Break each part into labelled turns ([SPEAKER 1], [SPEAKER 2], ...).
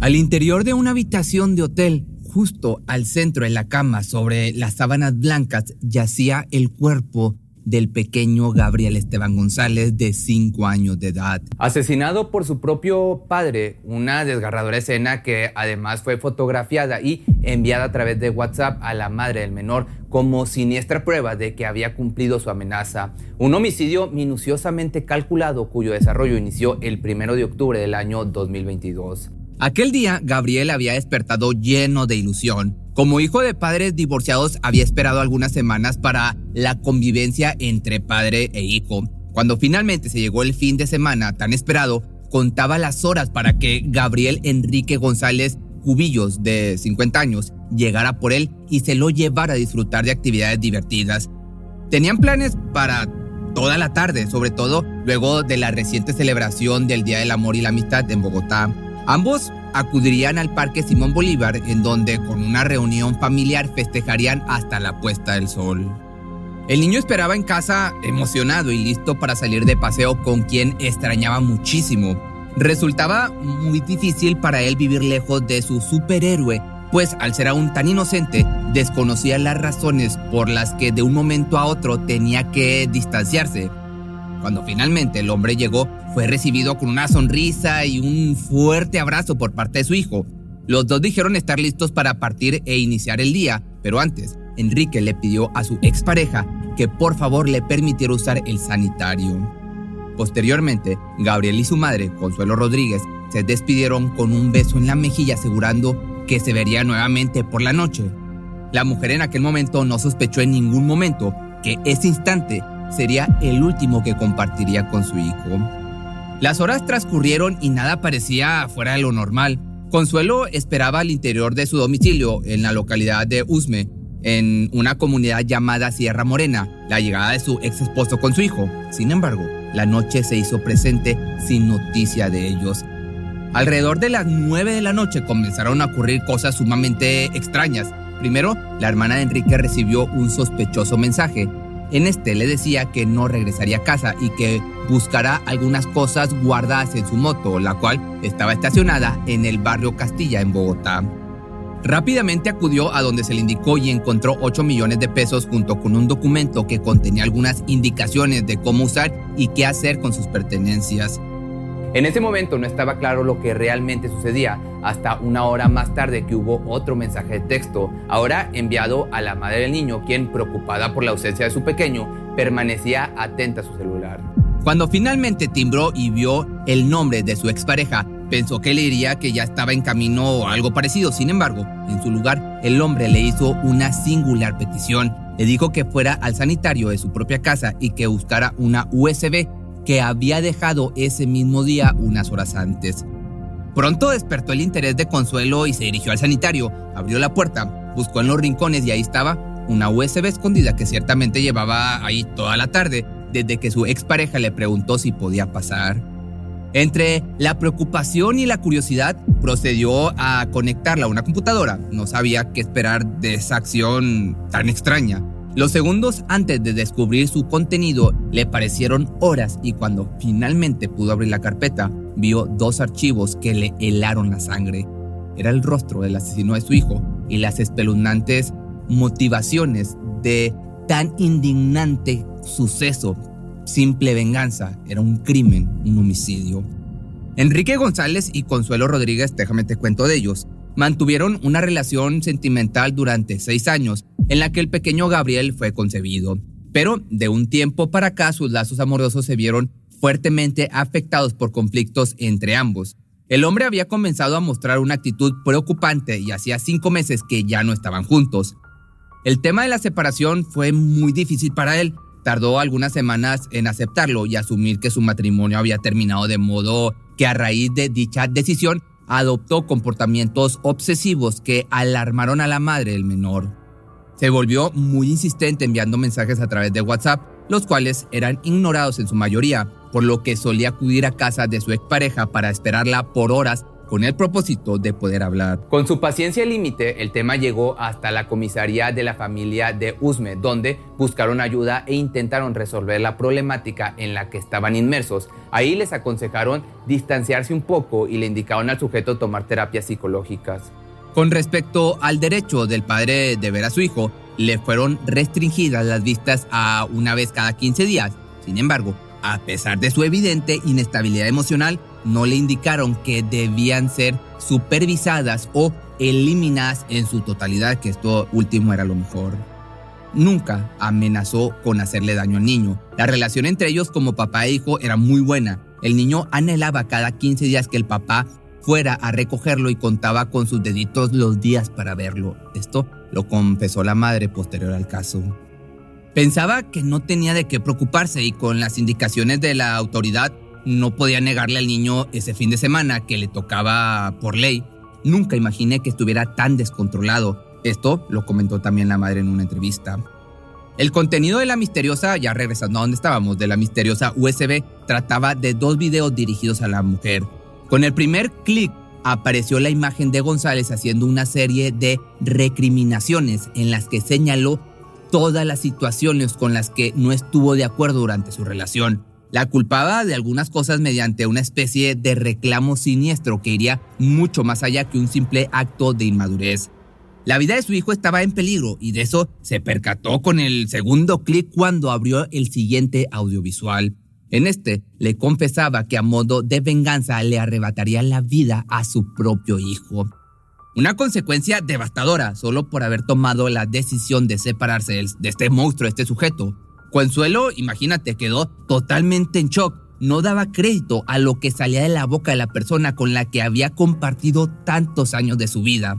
[SPEAKER 1] Al interior de una habitación de hotel, justo al centro de la cama, sobre las sábanas blancas, yacía el cuerpo del pequeño Gabriel Esteban González de 5 años de edad. Asesinado por su propio padre, una desgarradora escena que además fue fotografiada y enviada a través de WhatsApp a la madre del menor como siniestra prueba de que había cumplido su amenaza. Un homicidio minuciosamente calculado cuyo desarrollo inició el 1 de octubre del año 2022. Aquel día, Gabriel había despertado lleno de ilusión. Como hijo de padres divorciados, había esperado algunas semanas para la convivencia entre padre e hijo. Cuando finalmente se llegó el fin de semana tan esperado, contaba las horas para que Gabriel Enrique González Cubillos, de 50 años, llegara por él y se lo llevara a disfrutar de actividades divertidas. Tenían planes para toda la tarde, sobre todo luego de la reciente celebración del Día del Amor y la Amistad en Bogotá. Ambos acudirían al Parque Simón Bolívar, en donde con una reunión familiar festejarían hasta la puesta del sol. El niño esperaba en casa emocionado y listo para salir de paseo con quien extrañaba muchísimo. Resultaba muy difícil para él vivir lejos de su superhéroe, pues al ser aún tan inocente, desconocía las razones por las que de un momento a otro tenía que distanciarse cuando finalmente el hombre llegó, fue recibido con una sonrisa y un fuerte abrazo por parte de su hijo. Los dos dijeron estar listos para partir e iniciar el día, pero antes, Enrique le pidió a su expareja que por favor le permitiera usar el sanitario. Posteriormente, Gabriel y su madre, Consuelo Rodríguez, se despidieron con un beso en la mejilla asegurando que se vería nuevamente por la noche. La mujer en aquel momento no sospechó en ningún momento que ese instante sería el último que compartiría con su hijo. Las horas transcurrieron y nada parecía fuera de lo normal. Consuelo esperaba al interior de su domicilio, en la localidad de Usme, en una comunidad llamada Sierra Morena, la llegada de su ex esposo con su hijo. Sin embargo, la noche se hizo presente sin noticia de ellos. Alrededor de las 9 de la noche comenzaron a ocurrir cosas sumamente extrañas. Primero, la hermana de Enrique recibió un sospechoso mensaje en este le decía que no regresaría a casa y que buscará algunas cosas guardadas en su moto, la cual estaba estacionada en el barrio Castilla, en Bogotá. Rápidamente acudió a donde se le indicó y encontró 8 millones de pesos junto con un documento que contenía algunas indicaciones de cómo usar y qué hacer con sus pertenencias. En ese momento no estaba claro lo que realmente sucedía, hasta una hora más tarde que hubo otro mensaje de texto, ahora enviado a la madre del niño, quien, preocupada por la ausencia de su pequeño, permanecía atenta a su celular. Cuando finalmente timbró y vio el nombre de su expareja, pensó que le diría que ya estaba en camino o algo parecido. Sin embargo, en su lugar, el hombre le hizo una singular petición. Le dijo que fuera al sanitario de su propia casa y que buscara una USB que había dejado ese mismo día unas horas antes. Pronto despertó el interés de Consuelo y se dirigió al sanitario, abrió la puerta, buscó en los rincones y ahí estaba una USB escondida que ciertamente llevaba ahí toda la tarde, desde que su expareja le preguntó si podía pasar. Entre la preocupación y la curiosidad, procedió a conectarla a una computadora. No sabía qué esperar de esa acción tan extraña. Los segundos antes de descubrir su contenido le parecieron horas y cuando finalmente pudo abrir la carpeta, vio dos archivos que le helaron la sangre. Era el rostro del asesino de su hijo y las espeluznantes motivaciones de tan indignante suceso. Simple venganza, era un crimen, un homicidio. Enrique González y Consuelo Rodríguez, déjame te cuento de ellos, mantuvieron una relación sentimental durante seis años en la que el pequeño Gabriel fue concebido. Pero de un tiempo para acá sus lazos amorosos se vieron fuertemente afectados por conflictos entre ambos. El hombre había comenzado a mostrar una actitud preocupante y hacía cinco meses que ya no estaban juntos. El tema de la separación fue muy difícil para él. Tardó algunas semanas en aceptarlo y asumir que su matrimonio había terminado de modo que a raíz de dicha decisión adoptó comportamientos obsesivos que alarmaron a la madre del menor. Se volvió muy insistente enviando mensajes a través de WhatsApp, los cuales eran ignorados en su mayoría, por lo que solía acudir a casa de su expareja para esperarla por horas con el propósito de poder hablar. Con su paciencia límite, el tema llegó hasta la comisaría de la familia de Usme, donde buscaron ayuda e intentaron resolver la problemática en la que estaban inmersos. Ahí les aconsejaron distanciarse un poco y le indicaron al sujeto tomar terapias psicológicas. Con respecto al derecho del padre de ver a su hijo, le fueron restringidas las vistas a una vez cada 15 días. Sin embargo, a pesar de su evidente inestabilidad emocional, no le indicaron que debían ser supervisadas o eliminadas en su totalidad, que esto último era lo mejor. Nunca amenazó con hacerle daño al niño. La relación entre ellos como papá e hijo era muy buena. El niño anhelaba cada 15 días que el papá fuera a recogerlo y contaba con sus deditos los días para verlo. Esto lo confesó la madre posterior al caso. Pensaba que no tenía de qué preocuparse y con las indicaciones de la autoridad no podía negarle al niño ese fin de semana que le tocaba por ley. Nunca imaginé que estuviera tan descontrolado. Esto lo comentó también la madre en una entrevista. El contenido de la misteriosa, ya regresando a donde estábamos, de la misteriosa USB, trataba de dos videos dirigidos a la mujer. Con el primer clic apareció la imagen de González haciendo una serie de recriminaciones en las que señaló todas las situaciones con las que no estuvo de acuerdo durante su relación. La culpaba de algunas cosas mediante una especie de reclamo siniestro que iría mucho más allá que un simple acto de inmadurez. La vida de su hijo estaba en peligro y de eso se percató con el segundo clic cuando abrió el siguiente audiovisual. En este le confesaba que a modo de venganza le arrebataría la vida a su propio hijo. Una consecuencia devastadora solo por haber tomado la decisión de separarse de este monstruo, este sujeto. Consuelo, imagínate, quedó totalmente en shock. No daba crédito a lo que salía de la boca de la persona con la que había compartido tantos años de su vida.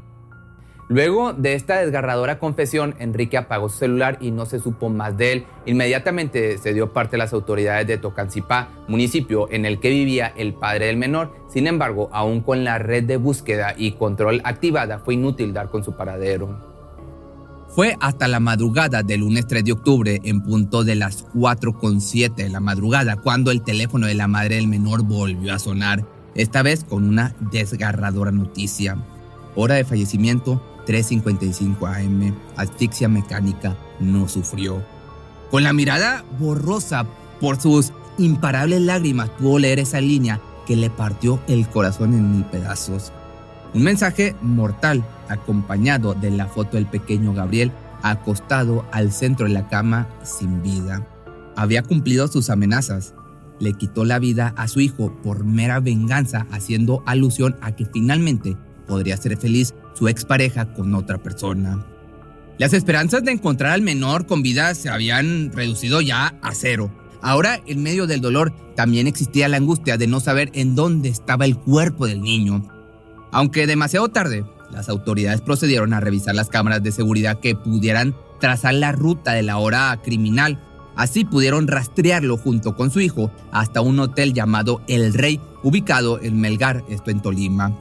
[SPEAKER 1] Luego de esta desgarradora confesión, Enrique apagó su celular y no se supo más de él. Inmediatamente se dio parte a las autoridades de Tocancipá, municipio en el que vivía el padre del menor. Sin embargo, aún con la red de búsqueda y control activada, fue inútil dar con su paradero. Fue hasta la madrugada del lunes 3 de octubre, en punto de las 4.7 de la madrugada, cuando el teléfono de la madre del menor volvió a sonar, esta vez con una desgarradora noticia. Hora de fallecimiento 3.55 am, asfixia mecánica, no sufrió. Con la mirada borrosa por sus imparables lágrimas pudo leer esa línea que le partió el corazón en mil pedazos. Un mensaje mortal acompañado de la foto del pequeño Gabriel acostado al centro de la cama sin vida. Había cumplido sus amenazas. Le quitó la vida a su hijo por mera venganza, haciendo alusión a que finalmente podría ser feliz su expareja con otra persona. Las esperanzas de encontrar al menor con vida se habían reducido ya a cero. Ahora, en medio del dolor, también existía la angustia de no saber en dónde estaba el cuerpo del niño. Aunque demasiado tarde, las autoridades procedieron a revisar las cámaras de seguridad que pudieran trazar la ruta de la hora criminal. Así pudieron rastrearlo junto con su hijo hasta un hotel llamado El Rey, ubicado en Melgar, esto en Tolima.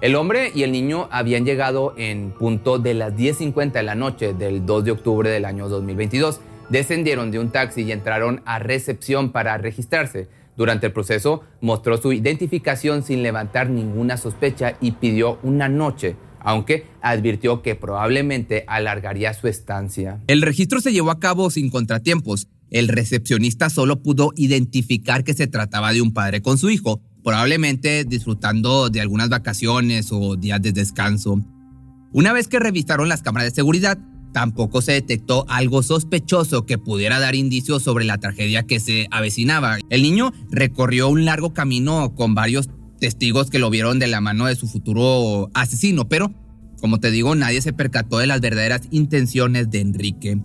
[SPEAKER 1] El hombre y el niño habían llegado en punto de las 10.50 de la noche del 2 de octubre del año 2022. Descendieron de un taxi y entraron a recepción para registrarse. Durante el proceso mostró su identificación sin levantar ninguna sospecha y pidió una noche aunque advirtió que probablemente alargaría su estancia. El registro se llevó a cabo sin contratiempos. El recepcionista solo pudo identificar que se trataba de un padre con su hijo, probablemente disfrutando de algunas vacaciones o días de descanso. Una vez que revisaron las cámaras de seguridad, tampoco se detectó algo sospechoso que pudiera dar indicios sobre la tragedia que se avecinaba. El niño recorrió un largo camino con varios testigos que lo vieron de la mano de su futuro asesino, pero, como te digo, nadie se percató de las verdaderas intenciones de Enrique.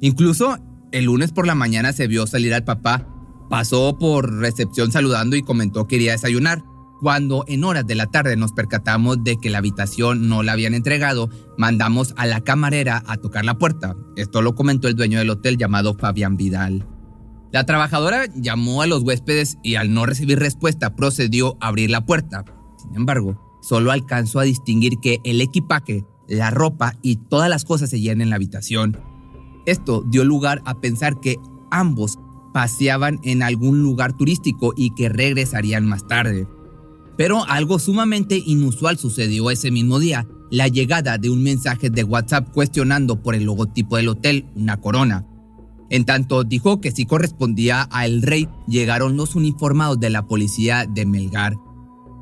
[SPEAKER 1] Incluso el lunes por la mañana se vio salir al papá, pasó por recepción saludando y comentó que iría desayunar. Cuando en horas de la tarde nos percatamos de que la habitación no la habían entregado, mandamos a la camarera a tocar la puerta. Esto lo comentó el dueño del hotel llamado Fabián Vidal. La trabajadora llamó a los huéspedes y al no recibir respuesta procedió a abrir la puerta. Sin embargo, solo alcanzó a distinguir que el equipaje, la ropa y todas las cosas seguían en la habitación. Esto dio lugar a pensar que ambos paseaban en algún lugar turístico y que regresarían más tarde. Pero algo sumamente inusual sucedió ese mismo día, la llegada de un mensaje de WhatsApp cuestionando por el logotipo del hotel, una corona. En tanto dijo que si correspondía a El Rey, llegaron los uniformados de la policía de Melgar.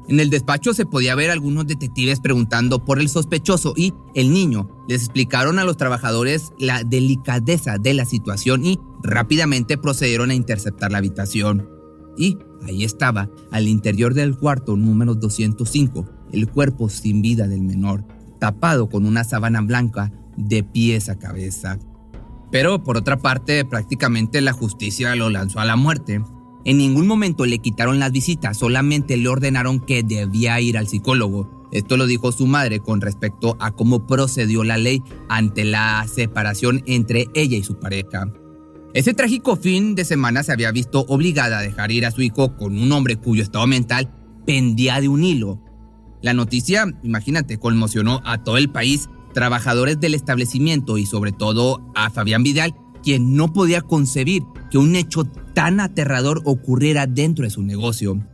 [SPEAKER 1] En el despacho se podía ver algunos detectives preguntando por el sospechoso y el niño. Les explicaron a los trabajadores la delicadeza de la situación y rápidamente procedieron a interceptar la habitación. Y ahí estaba, al interior del cuarto número 205, el cuerpo sin vida del menor, tapado con una sábana blanca de pies a cabeza. Pero por otra parte, prácticamente la justicia lo lanzó a la muerte. En ningún momento le quitaron las visitas, solamente le ordenaron que debía ir al psicólogo. Esto lo dijo su madre con respecto a cómo procedió la ley ante la separación entre ella y su pareja. Ese trágico fin de semana se había visto obligada a dejar ir a su hijo con un hombre cuyo estado mental pendía de un hilo. La noticia, imagínate, conmocionó a todo el país trabajadores del establecimiento y sobre todo a Fabián Vidal, quien no podía concebir que un hecho tan aterrador ocurriera dentro de su negocio.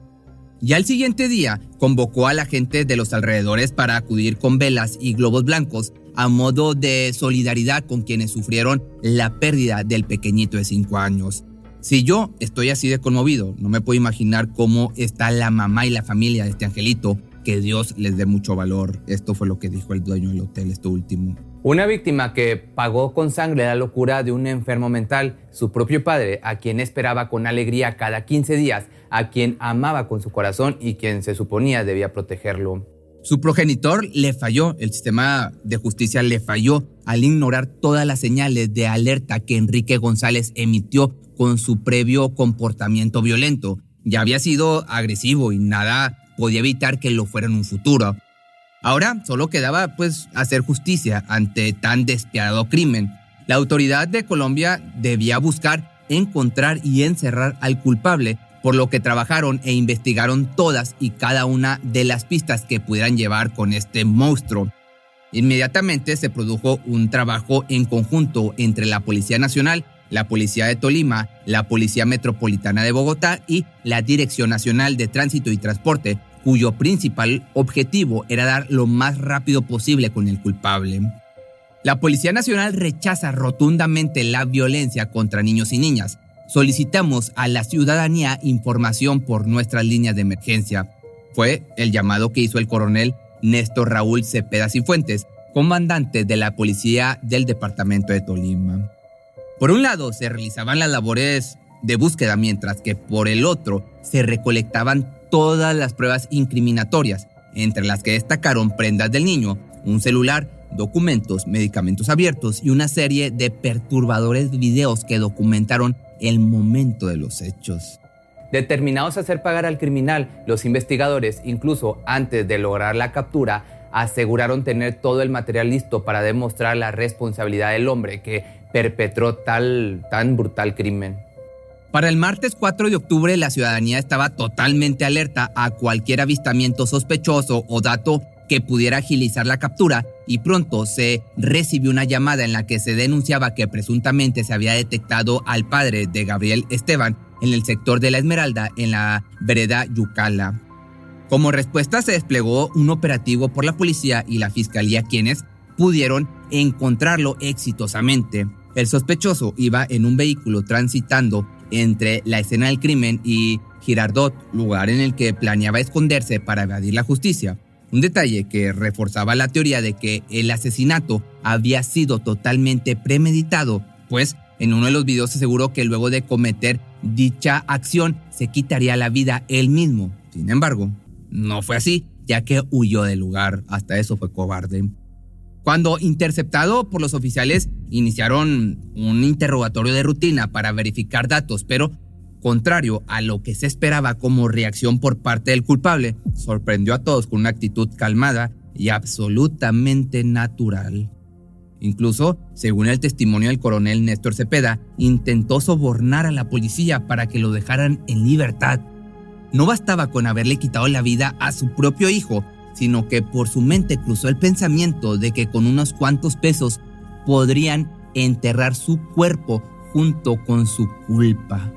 [SPEAKER 1] Y al siguiente día convocó a la gente de los alrededores para acudir con velas y globos blancos a modo de solidaridad con quienes sufrieron la pérdida del pequeñito de 5 años. Si yo estoy así de conmovido, no me puedo imaginar cómo está la mamá y la familia de este angelito que Dios les dé mucho valor. Esto fue lo que dijo el dueño del hotel, esto último. Una víctima que pagó con sangre la locura de un enfermo mental, su propio padre, a quien esperaba con alegría cada 15 días, a quien amaba con su corazón y quien se suponía debía protegerlo. Su progenitor le falló, el sistema de justicia le falló al ignorar todas las señales de alerta que Enrique González emitió con su previo comportamiento violento. Ya había sido agresivo y nada podía evitar que lo fuera en un futuro. Ahora solo quedaba pues hacer justicia ante tan despiadado crimen. La autoridad de Colombia debía buscar, encontrar y encerrar al culpable, por lo que trabajaron e investigaron todas y cada una de las pistas que pudieran llevar con este monstruo. Inmediatamente se produjo un trabajo en conjunto entre la Policía Nacional la Policía de Tolima, la Policía Metropolitana de Bogotá y la Dirección Nacional de Tránsito y Transporte, cuyo principal objetivo era dar lo más rápido posible con el culpable. La Policía Nacional rechaza rotundamente la violencia contra niños y niñas. Solicitamos a la ciudadanía información por nuestras líneas de emergencia. Fue el llamado que hizo el coronel Néstor Raúl Cepeda Cifuentes, comandante de la Policía del Departamento de Tolima. Por un lado, se realizaban las labores de búsqueda, mientras que por el otro se recolectaban todas las pruebas incriminatorias, entre las que destacaron prendas del niño, un celular, documentos, medicamentos abiertos y una serie de perturbadores videos que documentaron el momento de los hechos. Determinados a hacer pagar al criminal, los investigadores, incluso antes de lograr la captura, aseguraron tener todo el material listo para demostrar la responsabilidad del hombre que perpetró tal, tan brutal crimen. Para el martes 4 de octubre, la ciudadanía estaba totalmente alerta a cualquier avistamiento sospechoso o dato que pudiera agilizar la captura y pronto se recibió una llamada en la que se denunciaba que presuntamente se había detectado al padre de Gabriel Esteban en el sector de la Esmeralda, en la vereda Yucala. Como respuesta se desplegó un operativo por la policía y la fiscalía quienes pudieron encontrarlo exitosamente. El sospechoso iba en un vehículo transitando entre la escena del crimen y Girardot, lugar en el que planeaba esconderse para evadir la justicia. Un detalle que reforzaba la teoría de que el asesinato había sido totalmente premeditado, pues en uno de los videos aseguró que luego de cometer dicha acción se quitaría la vida él mismo. Sin embargo, no fue así, ya que huyó del lugar. Hasta eso fue cobarde. Cuando interceptado por los oficiales, iniciaron un interrogatorio de rutina para verificar datos, pero contrario a lo que se esperaba como reacción por parte del culpable, sorprendió a todos con una actitud calmada y absolutamente natural. Incluso, según el testimonio del coronel Néstor Cepeda, intentó sobornar a la policía para que lo dejaran en libertad. No bastaba con haberle quitado la vida a su propio hijo, sino que por su mente cruzó el pensamiento de que con unos cuantos pesos podrían enterrar su cuerpo junto con su culpa.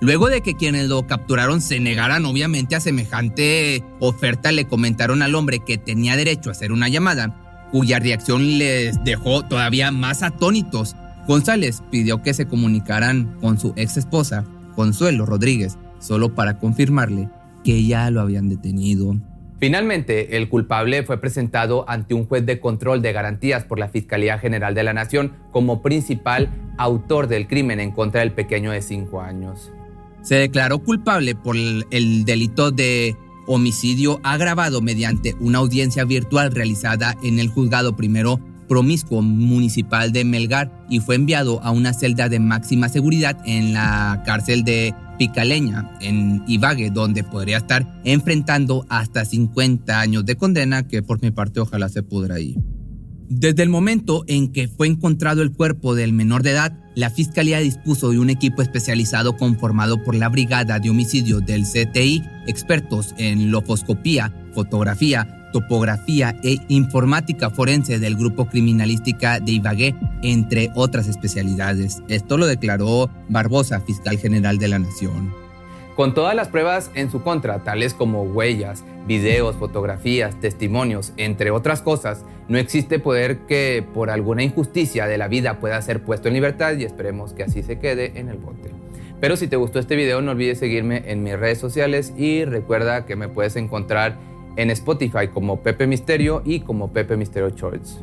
[SPEAKER 1] Luego de que quienes lo capturaron se negaran obviamente a semejante oferta, le comentaron al hombre que tenía derecho a hacer una llamada, cuya reacción les dejó todavía más atónitos. González pidió que se comunicaran con su ex esposa, Consuelo Rodríguez, solo para confirmarle que ya lo habían detenido.
[SPEAKER 2] Finalmente, el culpable fue presentado ante un juez de control de garantías por la Fiscalía General de la Nación como principal autor del crimen en contra del pequeño de 5 años.
[SPEAKER 1] Se declaró culpable por el, delito de homicidio agravado mediante una audiencia virtual realizada en el juzgado primero promiscuo municipal de Melgar y fue enviado a una celda de máxima seguridad en la cárcel de Picaleña, en Ibague, donde podría estar enfrentando hasta 50 años de condena, que por mi parte ojalá se pudra ir. Desde el momento en que fue encontrado el cuerpo del menor de edad, la Fiscalía dispuso de un equipo especializado conformado por la Brigada de Homicidio del CTI, expertos en lofoscopía, fotografía, topografía e informática forense del Grupo Criminalística de Ibagué, entre otras especialidades. Esto lo declaró Barbosa, fiscal general de la Nación.
[SPEAKER 2] Con todas las pruebas en su contra, tales como huellas, videos, fotografías, testimonios, entre otras cosas, no existe poder que por alguna injusticia de la vida pueda ser puesto en libertad y esperemos que así se quede en el bote. Pero si te gustó este video no olvides seguirme en mis redes sociales y recuerda que me puedes encontrar en Spotify como Pepe Misterio y como Pepe Misterio Shorts.